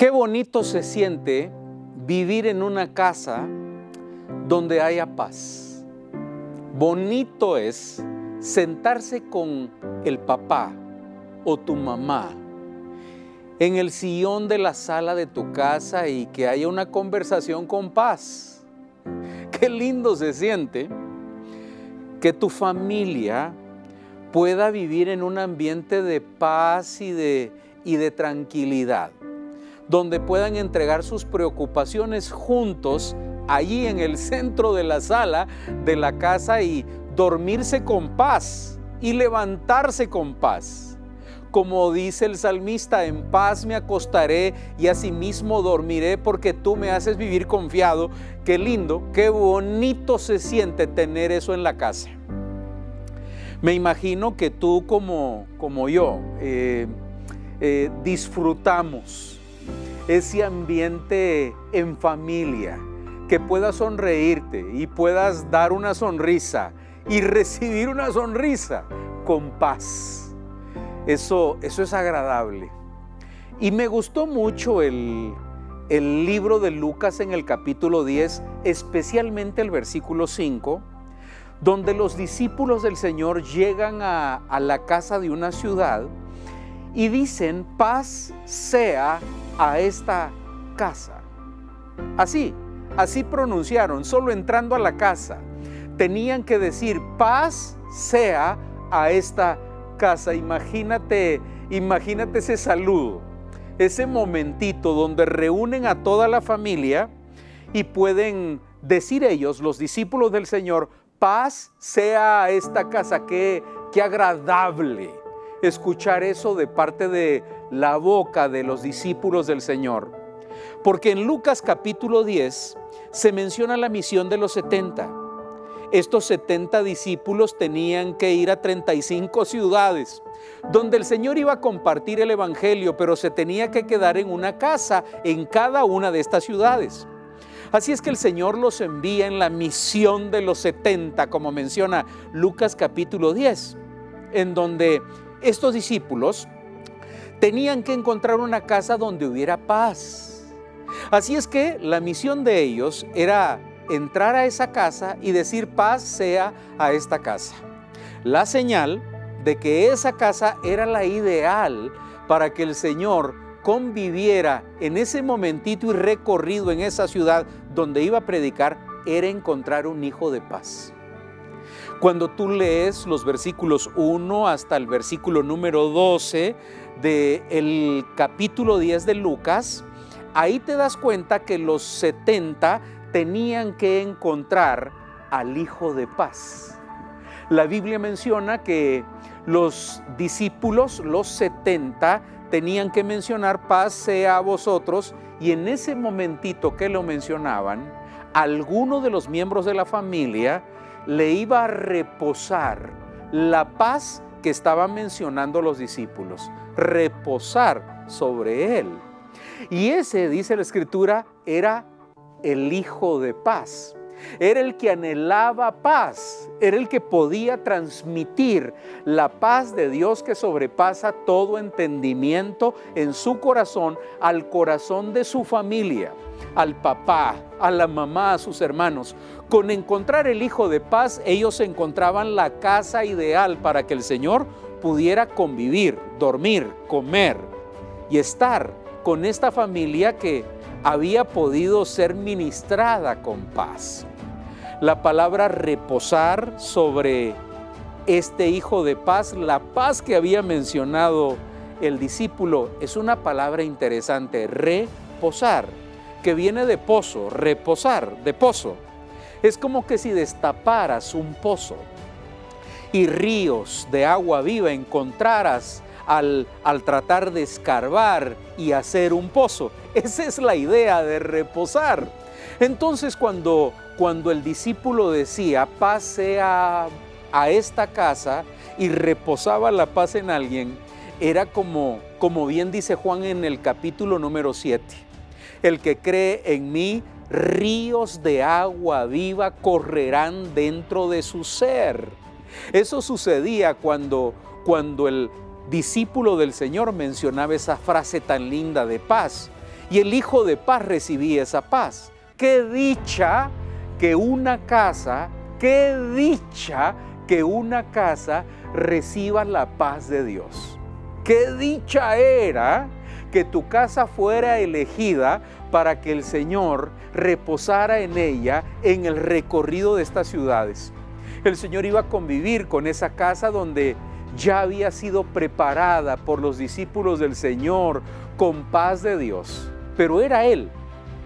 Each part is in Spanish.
Qué bonito se siente vivir en una casa donde haya paz. Bonito es sentarse con el papá o tu mamá en el sillón de la sala de tu casa y que haya una conversación con paz. Qué lindo se siente que tu familia pueda vivir en un ambiente de paz y de, tranquilidad, donde puedan entregar sus preocupaciones juntos allí en el centro de la sala de la casa y dormirse con paz y levantarse con paz. Como dice el salmista, en paz me acostaré y asimismo dormiré porque tú me haces vivir confiado. Qué lindo, qué bonito se siente tener eso en la casa. Me imagino que tú como, como yo eh, eh, disfrutamos ese ambiente en familia, que puedas sonreírte y puedas dar una sonrisa y recibir una sonrisa con paz. Eso, eso es agradable. Y me gustó mucho el, el libro de Lucas en el capítulo 10, especialmente el versículo 5, donde los discípulos del Señor llegan a, a la casa de una ciudad y dicen, paz sea a esta casa. Así, así pronunciaron, solo entrando a la casa. Tenían que decir, paz sea a esta casa. Imagínate, imagínate ese saludo, ese momentito donde reúnen a toda la familia y pueden decir ellos, los discípulos del Señor, paz sea a esta casa, qué, qué agradable escuchar eso de parte de la boca de los discípulos del Señor. Porque en Lucas capítulo 10 se menciona la misión de los 70. Estos 70 discípulos tenían que ir a 35 ciudades donde el Señor iba a compartir el Evangelio, pero se tenía que quedar en una casa en cada una de estas ciudades. Así es que el Señor los envía en la misión de los 70, como menciona Lucas capítulo 10, en donde estos discípulos tenían que encontrar una casa donde hubiera paz. Así es que la misión de ellos era entrar a esa casa y decir paz sea a esta casa. La señal de que esa casa era la ideal para que el Señor conviviera en ese momentito y recorrido en esa ciudad donde iba a predicar era encontrar un hijo de paz. Cuando tú lees los versículos 1 hasta el versículo número 12 del capítulo 10 de Lucas, ahí te das cuenta que los 70 tenían que encontrar al Hijo de paz. La Biblia menciona que los discípulos, los 70, tenían que mencionar paz sea a vosotros y en ese momentito que lo mencionaban, alguno de los miembros de la familia le iba a reposar la paz que estaban mencionando los discípulos, reposar sobre él. Y ese, dice la escritura, era el Hijo de paz. Era el que anhelaba paz, era el que podía transmitir la paz de Dios que sobrepasa todo entendimiento en su corazón al corazón de su familia, al papá, a la mamá, a sus hermanos. Con encontrar el Hijo de paz, ellos encontraban la casa ideal para que el Señor pudiera convivir, dormir, comer y estar con esta familia que había podido ser ministrada con paz. La palabra reposar sobre este hijo de paz, la paz que había mencionado el discípulo, es una palabra interesante, reposar, que viene de pozo, reposar, de pozo. Es como que si destaparas un pozo y ríos de agua viva encontraras al, tratar de escarbar y hacer un pozo. Esa es la idea de reposar. Entonces cuando, cuando el discípulo decía, pase a, a esta casa y reposaba la paz en alguien, era como, como bien dice Juan en el capítulo número 7. El que cree en mí, ríos de agua viva correrán dentro de su ser. Eso sucedía cuando, cuando el, discípulo del Señor mencionaba esa frase tan linda de paz. Y el Hijo de paz recibía esa paz. Qué dicha que una casa, qué dicha que una casa reciba la paz de Dios. Qué dicha era que tu casa fuera elegida para que el Señor reposara en ella en el recorrido de estas ciudades. El Señor iba a convivir con esa casa donde ya había sido preparada por los discípulos del Señor con paz de Dios. Pero era Él,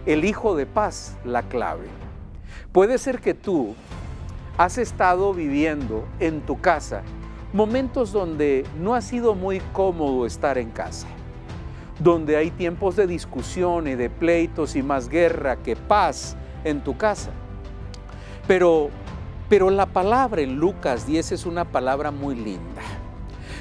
el Hijo de paz, la clave. Puede ser que tú has estado viviendo en tu casa momentos donde no ha sido muy cómodo estar en casa donde hay tiempos de discusión y de pleitos y más guerra que paz en tu casa. Pero, pero la palabra en Lucas 10 es una palabra muy linda,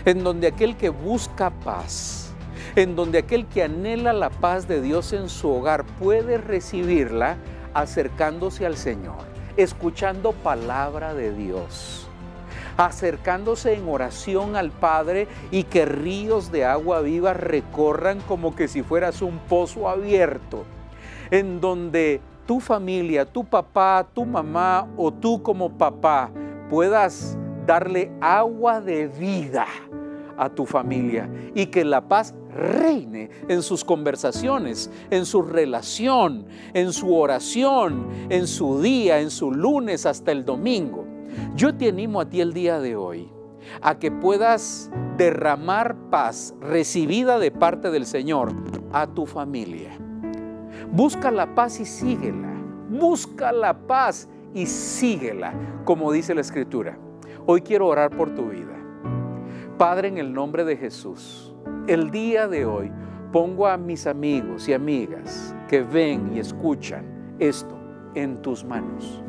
en donde aquel que busca paz, en donde aquel que anhela la paz de Dios en su hogar puede recibirla acercándose al Señor, escuchando palabra de Dios acercándose en oración al Padre y que ríos de agua viva recorran como que si fueras un pozo abierto, en donde tu familia, tu papá, tu mamá o tú como papá puedas darle agua de vida a tu familia y que la paz reine en sus conversaciones, en su relación, en su oración, en su día, en su lunes hasta el domingo. Yo te animo a ti el día de hoy a que puedas derramar paz recibida de parte del Señor a tu familia. Busca la paz y síguela. Busca la paz y síguela, como dice la Escritura. Hoy quiero orar por tu vida. Padre, en el nombre de Jesús, el día de hoy pongo a mis amigos y amigas que ven y escuchan esto en tus manos.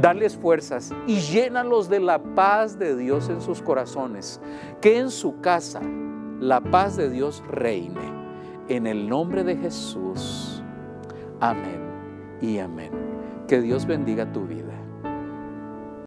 Dales fuerzas y llénalos de la paz de Dios en sus corazones. Que en su casa la paz de Dios reine. En el nombre de Jesús. Amén y amén. Que Dios bendiga tu vida.